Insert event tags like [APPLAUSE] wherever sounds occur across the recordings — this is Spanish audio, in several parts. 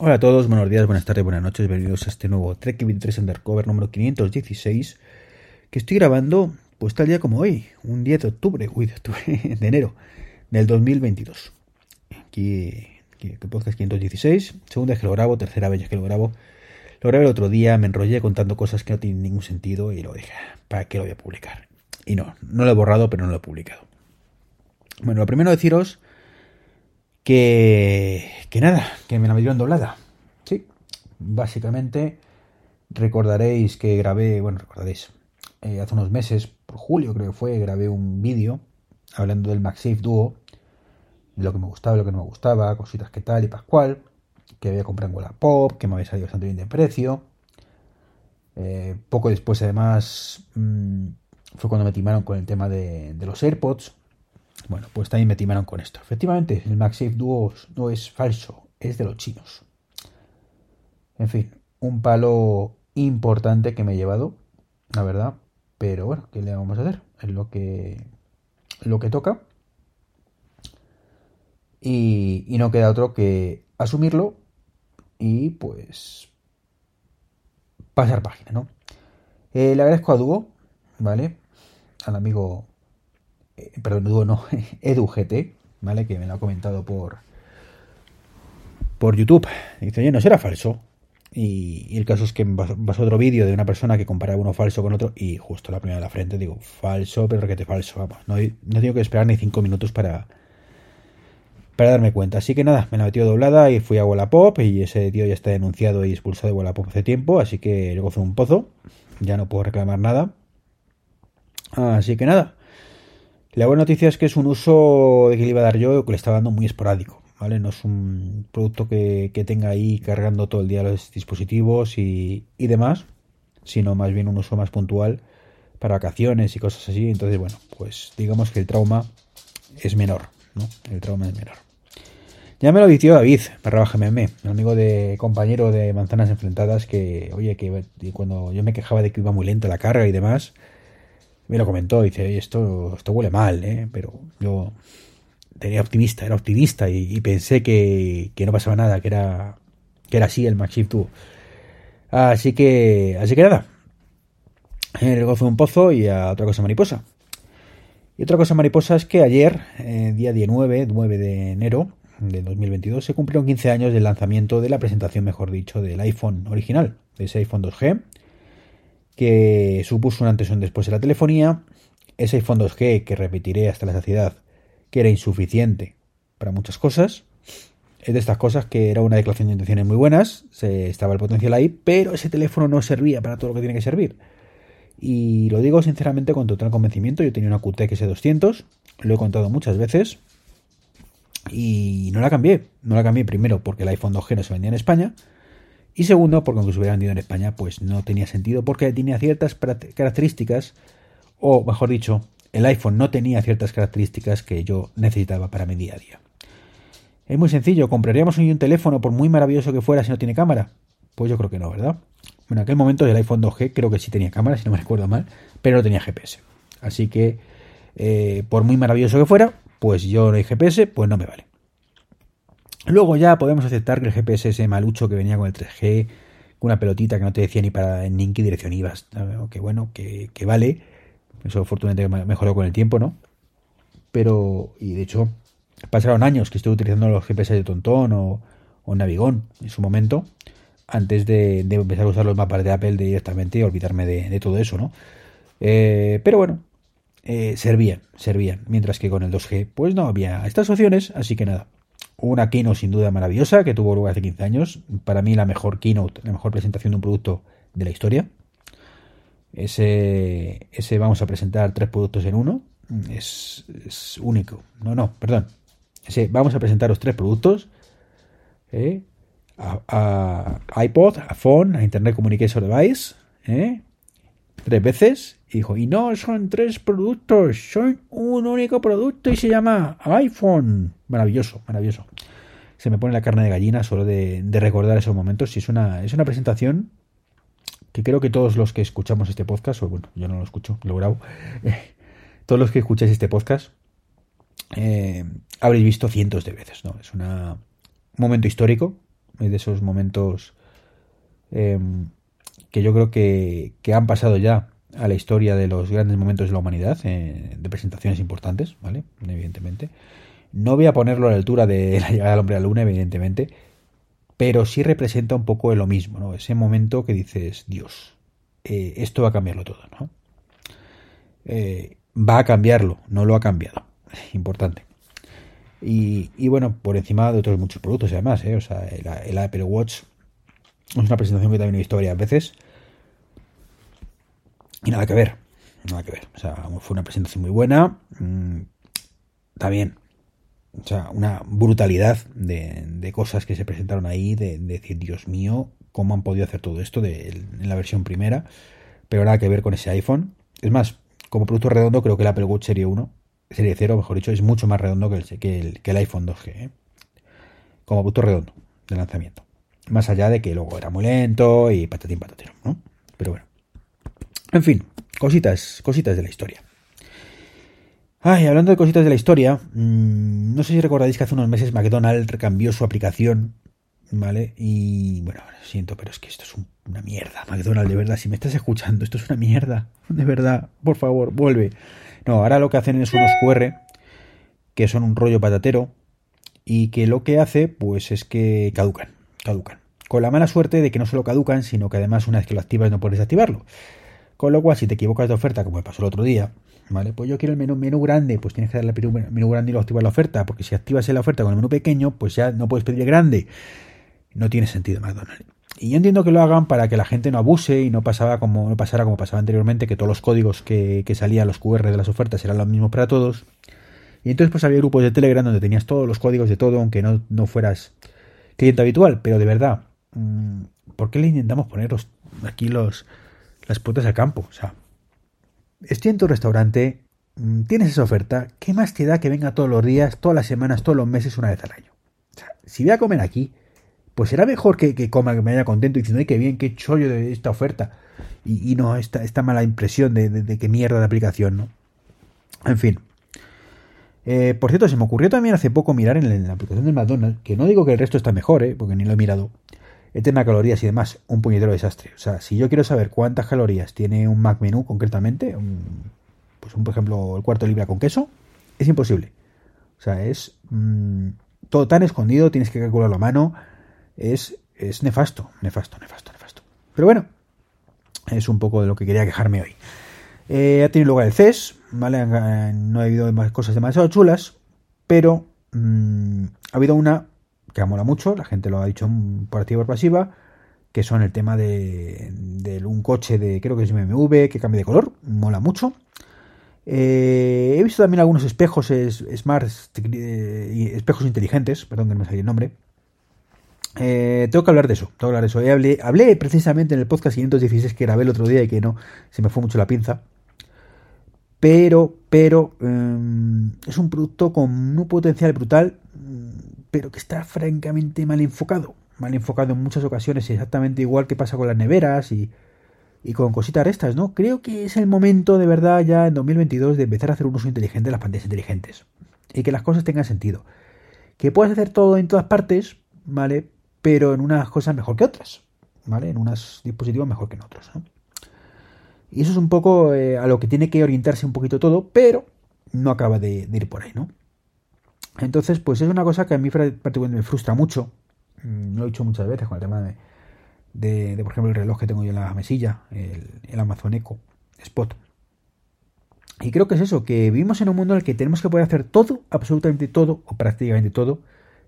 Hola a todos, buenos días, buenas tardes, buenas noches, bienvenidos a este nuevo Trek 23 Undercover número 516 que estoy grabando pues tal día como hoy, un 10 de octubre, uy, de, octubre, [LAUGHS] de enero del 2022. Aquí, aquí podcast 516, segunda vez que lo grabo, tercera vez que lo grabo. Lo grabé el otro día, me enrollé contando cosas que no tienen ningún sentido y lo dije, ¿para qué lo voy a publicar? Y no, no lo he borrado, pero no lo he publicado. Bueno, lo primero deciros que, que nada, que me la metieron doblada. Sí, básicamente recordaréis que grabé, bueno, recordaréis, eh, hace unos meses, por julio creo que fue, grabé un vídeo hablando del MagSafe Duo, lo que me gustaba, lo que no me gustaba, cositas que tal y pascual, que había comprado en Wallapop, que me había salido bastante bien de precio. Eh, poco después, además, mmm, fue cuando me timaron con el tema de los AirPods, bueno, pues también me timaron con esto. Efectivamente, el MagSafe Duo no es falso, es de los chinos. En fin, un palo importante que me he llevado, la verdad. Pero bueno, ¿qué le vamos a hacer? Es lo que, lo que toca. Y, y no queda otro que asumirlo y pues pasar página, ¿no? Eh, le agradezco a Duo, ¿vale? Al amigo eh, perdón, Duo no, [LAUGHS] EduGT, ¿vale? Que me lo ha comentado por, por YouTube. dice, oye, no será falso. Y, el caso es que pasó otro vídeo de una persona que comparaba uno falso con otro y justo la primera de la frente digo, falso, pero que te falso, vamos. No, no tengo que esperar ni cinco minutos para, para darme cuenta. Así que nada, me la metió doblada y fui a Wallapop y ese tío ya está denunciado y expulsado de Wallapop hace tiempo, así que luego fue un pozo. Ya no puedo reclamar nada. Así que nada, la buena noticia es que es un uso que le iba a dar yo que le estaba dando muy esporádico, ¿vale? No es un producto que, tenga ahí cargando todo el día los dispositivos y, y, demás, sino más bien un uso más puntual para vacaciones y cosas así. Entonces, bueno, pues digamos que el trauma es menor, ¿no? El trauma es menor. Ya me lo advirtió David, barra GMM, amigo de compañero de manzanas enfrentadas que, oye, que cuando yo me quejaba de que iba muy lento la carga y demás, me lo comentó, dice, esto, esto huele mal, ¿eh? pero yo tenía optimista, era optimista y, pensé que, que, no pasaba nada, que era, que era así el MagShift Duo. Así que, así que nada, el gozo de un pozo y a otra cosa mariposa. Y otra cosa mariposa es que ayer, eh, día 19, 9 de enero de 2022, se cumplieron 15 años del lanzamiento de la presentación, mejor dicho, del iPhone original, de ese iPhone 2G, que supuso un antes y un después de la telefonía, ese iPhone 2G que repetiré hasta la saciedad, que era insuficiente para muchas cosas, es de estas cosas que era una declaración de intenciones muy buenas, se, estaba el potencial ahí, pero ese teléfono no servía para todo lo que tiene que servir. Y lo digo sinceramente con total convencimiento, yo tenía una QTX S200, lo he contado muchas veces, y no la cambié, no la cambié primero porque el iPhone 2G no se vendía en España, y segundo, porque aunque se hubiera vendido en España, pues no tenía sentido porque tenía ciertas características, o mejor dicho, el iPhone no tenía ciertas características que yo necesitaba para mi día a día. Es muy sencillo, ¿compraríamos hoy un teléfono por muy maravilloso que fuera si no tiene cámara? Pues yo creo que no, ¿verdad? Bueno, en aquel momento el iPhone 2G creo que sí tenía cámara, si no me recuerdo mal, pero no tenía GPS. Así que, eh, por muy maravilloso que fuera, pues yo no hay GPS, pues no me vale. Luego ya podemos aceptar que el GPS ese malucho que venía con el 3G, con una pelotita que no te decía ni para ni en qué dirección ibas, que bueno, que, vale. Eso afortunadamente mejoró con el tiempo, ¿no? Pero, y de hecho, pasaron años que estuve utilizando los GPS de Tontón o, o Navigón en su momento, antes de, empezar a usar los mapas de Apple directamente y olvidarme de, de todo eso, ¿no? Eh, pero bueno, eh, servían, servían. Mientras que con el 2G, pues no había estas opciones, así que nada una keynote sin duda maravillosa que tuvo lugar hace 15 años. Para mí la mejor keynote, la mejor presentación de un producto de la historia. Ese, ese vamos a presentar tres productos en uno. Es, es único. No, no, perdón. Ese, vamos a presentar los tres productos. ¿eh? A, a, iPod, a phone, a Internet Communication Device. ¿eh? Tres veces. Y dijo, y no son tres productos, son un único producto y se llama iPhone. Maravilloso, maravilloso. Se me pone la carne de gallina solo de, recordar esos momentos. Y es una, es una presentación que creo que todos los que escuchamos este podcast, o bueno, yo no lo escucho, lo grabo, eh, [LAUGHS] todos los que escucháis este podcast, eh, habréis visto cientos de veces, ¿no? Es una, un momento histórico, Es de esos momentos em, que yo creo que, que, han pasado ya a la historia de los grandes momentos de la humanidad, eh, de presentaciones importantes, ¿vale? Evidentemente. No voy a ponerlo a la altura de [LAUGHS] la llegada del hombre a la luna, evidentemente, pero sí representa un poco lo mismo, ¿no? Ese momento que dices, Dios, eh, esto va a cambiarlo todo, ¿no? Eh, va a cambiarlo, no lo ha cambiado. [LAUGHS] Importante. Y, y, bueno, por encima de otros muchos productos, además, ¿eh? O sea, el, el, Apple Watch es una presentación que también he visto varias veces. Y nada que ver, nada que ver. O sea, fue una presentación muy buena. Mm, también o sea, una brutalidad de, cosas que se presentaron ahí, de, decir, Dios mío, cómo han podido hacer todo esto de, en la versión primera, pero nada que ver con ese iPhone. Es más, como producto redondo, creo que el Apple Watch Serie 1, Serie 0, mejor dicho, es mucho más redondo que el, que el, que el iPhone 2G, ¿eh? como producto redondo de lanzamiento. Más allá de que luego era muy lento y patatín patatero, ¿no? Pero bueno. En fin, cositas, cositas de la historia. Ay, hablando de cositas de la historia, mmm, no sé si recordáis que hace unos meses McDonald's cambió su aplicación, ¿vale? Y bueno, siento, pero es que esto es un, una mierda, McDonald's, de verdad, si me estás escuchando, esto es una mierda, de verdad, por favor, vuelve. No, ahora lo que hacen es unos QR, que son un rollo patatero, y que lo que hace, pues es que caducan, caducan. Con la mala suerte de que no solo caducan, sino que además una vez que lo activas no puedes activarlo. Con lo cual, si te equivocas de oferta, como me pasó el otro día, ¿vale? Pues yo quiero el menú, menú grande, pues tienes que darle al menú, grande y lo activar la oferta, porque si activas la oferta con el menú pequeño, pues ya no puedes pedir el grande. No tiene sentido McDonald's. Y yo entiendo que lo hagan para que la gente no abuse y no pasaba como no pasara como pasaba anteriormente, que todos los códigos que, que salían los QR de las ofertas eran los mismos para todos. Y entonces pues había grupos de Telegram donde tenías todos los códigos de todo, aunque no, no fueras cliente habitual. Pero de verdad, mm, ¿por qué le intentamos poner aquí los, las puertas al campo? O sea, estoy en tu restaurante, mm, tienes esa oferta, ¿qué más te da que venga todos los días, todas las semanas, todos los meses, una vez al año? O sea, si voy a comer aquí, pues será mejor que, que coma, que me haya contento diciendo, ay, qué bien, qué chollo de esta oferta. Y, y no esta, esta, mala impresión de, de, de, qué mierda de aplicación, ¿no? En fin. Eh, por cierto, se me ocurrió también hace poco mirar en la, aplicación del McDonald's, que no digo que el resto está mejor, ¿eh? porque ni lo he mirado, el tema de calorías y demás, un puñetero desastre. O sea, si yo quiero saber cuántas calorías tiene un Mac menú concretamente, un, pues un, por ejemplo el cuarto de libra con queso, es imposible. O sea, es mmm, todo tan escondido, tienes que calcularlo a mano, es, es nefasto, nefasto, nefasto, nefasto. Pero bueno, es un poco de lo que quería quejarme hoy. Eh, ha tenido lugar el CES, ¿vale? No ha habido más cosas demasiado chulas, pero mmm, ha habido una que mola mucho, la gente lo ha dicho por activa o por pasiva, que son el tema de, de, un coche de, creo que es BMW, que cambia de color, mola mucho. Eh, he visto también algunos espejos es, smart, eh, espejos inteligentes, perdón que no me salió el nombre. Eh, tengo que hablar de eso, tengo que hablar de eso. Hablé, hablé, precisamente en el podcast 516 que grabé el otro día y que no, se me fue mucho la pinza. Pero, pero, um, es un producto con un potencial brutal pero que está francamente mal enfocado. Mal enfocado en muchas ocasiones, exactamente igual que pasa con las neveras y, con cositas estas, ¿no? Creo que es el momento de verdad ya en 2022 de empezar a hacer un uso inteligente de las pantallas inteligentes y que las cosas tengan sentido. Que puedes hacer todo en todas partes, ¿vale? Pero en unas cosas mejor que otras, ¿vale? En unos dispositivos mejor que en otros, ¿no? Y eso es un poco eh, a lo que tiene que orientarse un poquito todo, pero no acaba de, ir por ahí, ¿no? Entonces, pues es una cosa que a mí particularmente me frustra mucho. Mm, lo he dicho muchas veces con el tema de, de, de, por ejemplo, el reloj que tengo yo en la mesilla, el, el, Amazon Echo Spot. Y creo que es eso, que vivimos en un mundo en el que tenemos que poder hacer todo, absolutamente todo, o prácticamente todo,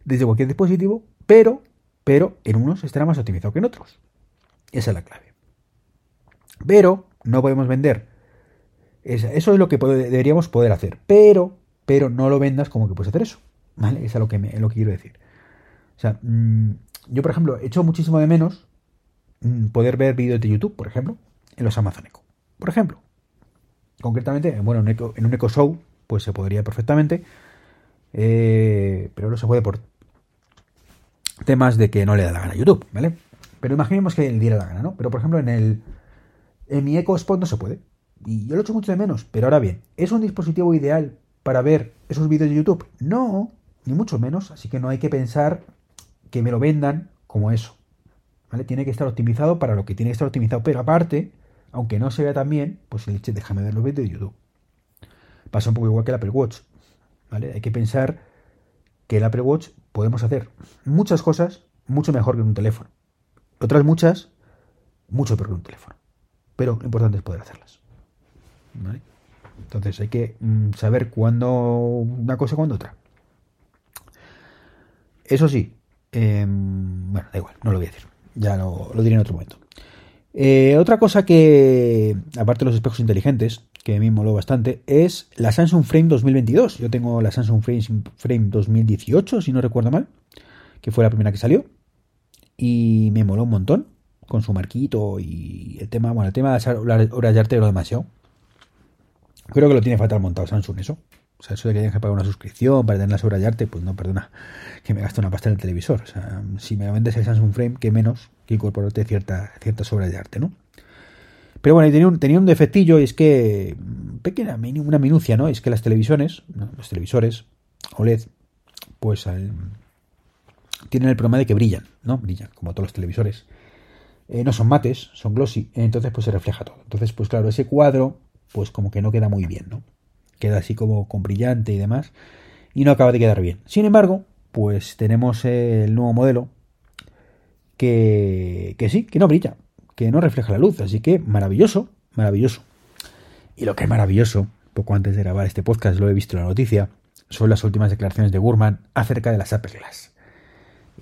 desde cualquier dispositivo, pero, pero en unos estará más optimizado que en otros. Esa es la clave. Pero no podemos vender. Eso es lo que deberíamos poder hacer. Pero pero no lo vendas como que puedes hacer eso. ¿Vale? Eso es lo que, me, lo que quiero decir. O sea, mmm, yo, por ejemplo, echo muchísimo de menos mmm, poder ver vídeos de YouTube, por ejemplo, en los Amazon Echo. Por ejemplo, concretamente, bueno, en un Echo Show, pues se podría perfectamente, eh, pero no se puede por temas de que no le da la gana a YouTube, ¿vale? Pero imaginemos que le diera la gana, ¿no? Pero, por ejemplo, en el en mi Echo Spot no se puede. Y yo lo echo mucho de menos. Pero ahora bien, ¿es un dispositivo ideal para ver esos vídeos de YouTube? No, ni mucho menos, así que no hay que pensar que me lo vendan como eso. ¿Vale? Tiene que estar optimizado para lo que tiene que estar optimizado, pero aparte, aunque no se vea tan bien, pues el déjame ver los vídeos de YouTube. Pasa un poco igual que el Apple Watch. ¿Vale? Hay que pensar que el Apple Watch podemos hacer muchas cosas mucho mejor que un teléfono. Otras muchas, mucho peor que un teléfono. Pero lo importante es poder hacerlas. ¿Vale? Entonces hay que mm, saber cuándo una cosa y cuándo otra. Eso sí, em, bueno, da igual, no lo voy a decir. Ya lo, diré en otro momento. Eh, otra cosa que, aparte de los espejos inteligentes, que a mí moló bastante, es la Samsung Frame 2022. Yo tengo la Samsung Frame, Frame 2018, si no recuerdo mal, que fue la primera que salió. Y me moló un montón, con su marquito y el tema, bueno, el tema de las horas de arte lo demasiado. Creo que lo tiene fatal montado Samsung eso. O sea, eso de que tienes que pagar una suscripción para tener las obras de arte, pues no, perdona, que me gasto una pasta en el televisor. O sea, si me vendes el Samsung Frame, que menos que incorporarte cierta, ciertas obras de arte, ¿no? Pero bueno, tenía un, tenía un defectillo y es que, pequeña, una minucia, ¿no? Es que las televisiones, los televisores OLED, pues tienen el problema de que brillan, ¿no? Brillan, como todos los televisores. Eh, no son mates, son glossy, entonces pues se refleja todo. Entonces, pues claro, ese cuadro pues como que no queda muy bien, ¿no? Queda así como con brillante y demás, y no acaba de quedar bien. Sin embargo, pues tenemos el nuevo modelo que, que sí, que no brilla, que no refleja la luz, así que maravilloso, maravilloso. Y lo que es maravilloso, poco antes de grabar este podcast lo he visto en la noticia, son las últimas declaraciones de Gurman acerca de las Apple Glass.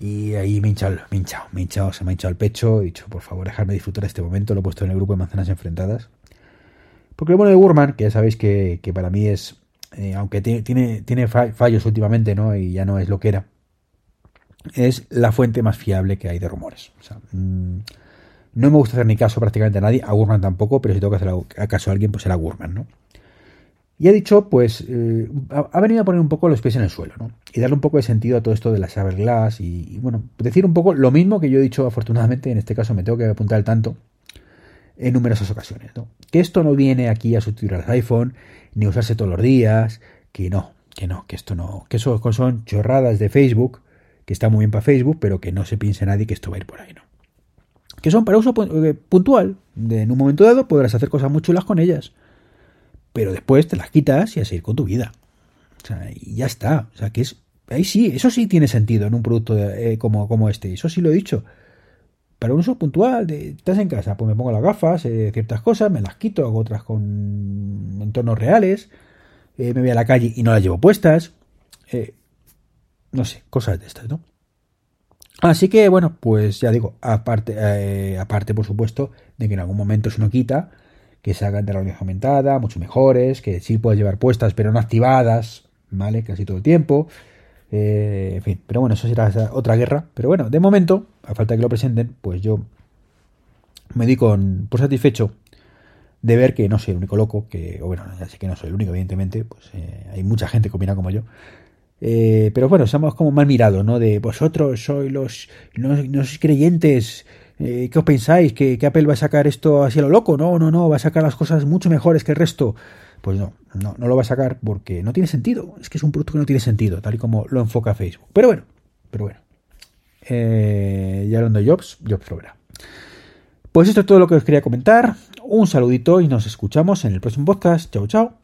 Y ahí me he hinchado, me he se me ha hinchado el pecho. He dicho, por favor, dejarme disfrutar este momento. Lo he puesto en el grupo de manzanas enfrentadas. Porque lo bueno de Gurman, que ya sabéis que, para mí es, eh, aunque tiene, tiene fallos últimamente, ¿no? Y ya no es lo que era, es la fuente más fiable que hay de rumores. O sea, mm, no me gusta hacer ni caso prácticamente a nadie, a Gurman tampoco, pero si tengo que hacer caso a alguien, pues será Gurman, ¿no? Y ha dicho, pues, eh, ha venido a poner un poco los pies en el suelo, ¿no? Y darle un poco de sentido a todo esto de la Saberglass y, y, bueno, decir un poco lo mismo que yo he dicho afortunadamente, en este caso me tengo que apuntar al tanto, en numerosas ocasiones. ¿no? Que esto no viene aquí a sustituir al iPhone, ni a usarse todos los días, que no, que no, que esto no, que eso son chorradas de Facebook, que está muy bien para Facebook, pero que no se piense nadie que esto va a ir por ahí, ¿no? Que son para uso eh, puntual, de, en un momento dado podrás hacer cosas muy chulas con ellas, pero después te las quitas y a seguir con tu vida. O sea, y ya está. O sea, que es, ahí sí, eso sí tiene sentido en un producto eh, como, como este, eso sí lo he dicho para un uso puntual, estás en casa, pues me pongo las gafas, eh, ciertas cosas, me las quito, hago otras con entornos reales, eh, me voy a la calle y no las llevo puestas, no sé, cosas de estas, ¿no? Así que, bueno, pues ya digo, aparte, aparte, por supuesto, de que en algún momento se no quita, que se hagan de realidad aumentada, mucho mejores, que sí puedes llevar puestas, pero no activadas, ¿vale? Casi todo el tiempo. Eh, en fin, pero bueno, eso será otra guerra. Pero bueno, de momento, a falta que lo presenten, pues yo me di con, por satisfecho de ver que no soy el único loco, que, o bueno, ya sé que no soy el único, evidentemente, pues eh, hay mucha gente opina como yo. Eh, pero bueno, somos como mal mirados, ¿no? De vosotros sois los, no, sois creyentes, ¿qué os pensáis? ¿Que, ¿Que, Apple va a sacar esto así a lo loco? No, no, no, va a sacar las cosas mucho mejores que el resto. Pues no, no, no lo va a sacar porque no tiene sentido. Es que es un producto que no tiene sentido, tal y como lo enfoca Facebook. Pero bueno, pero bueno. Eh, ya hablando de Jobs, Jobs lo verá. Pues esto es todo lo que os quería comentar. Un saludito y nos escuchamos en el próximo podcast. Chao, chao.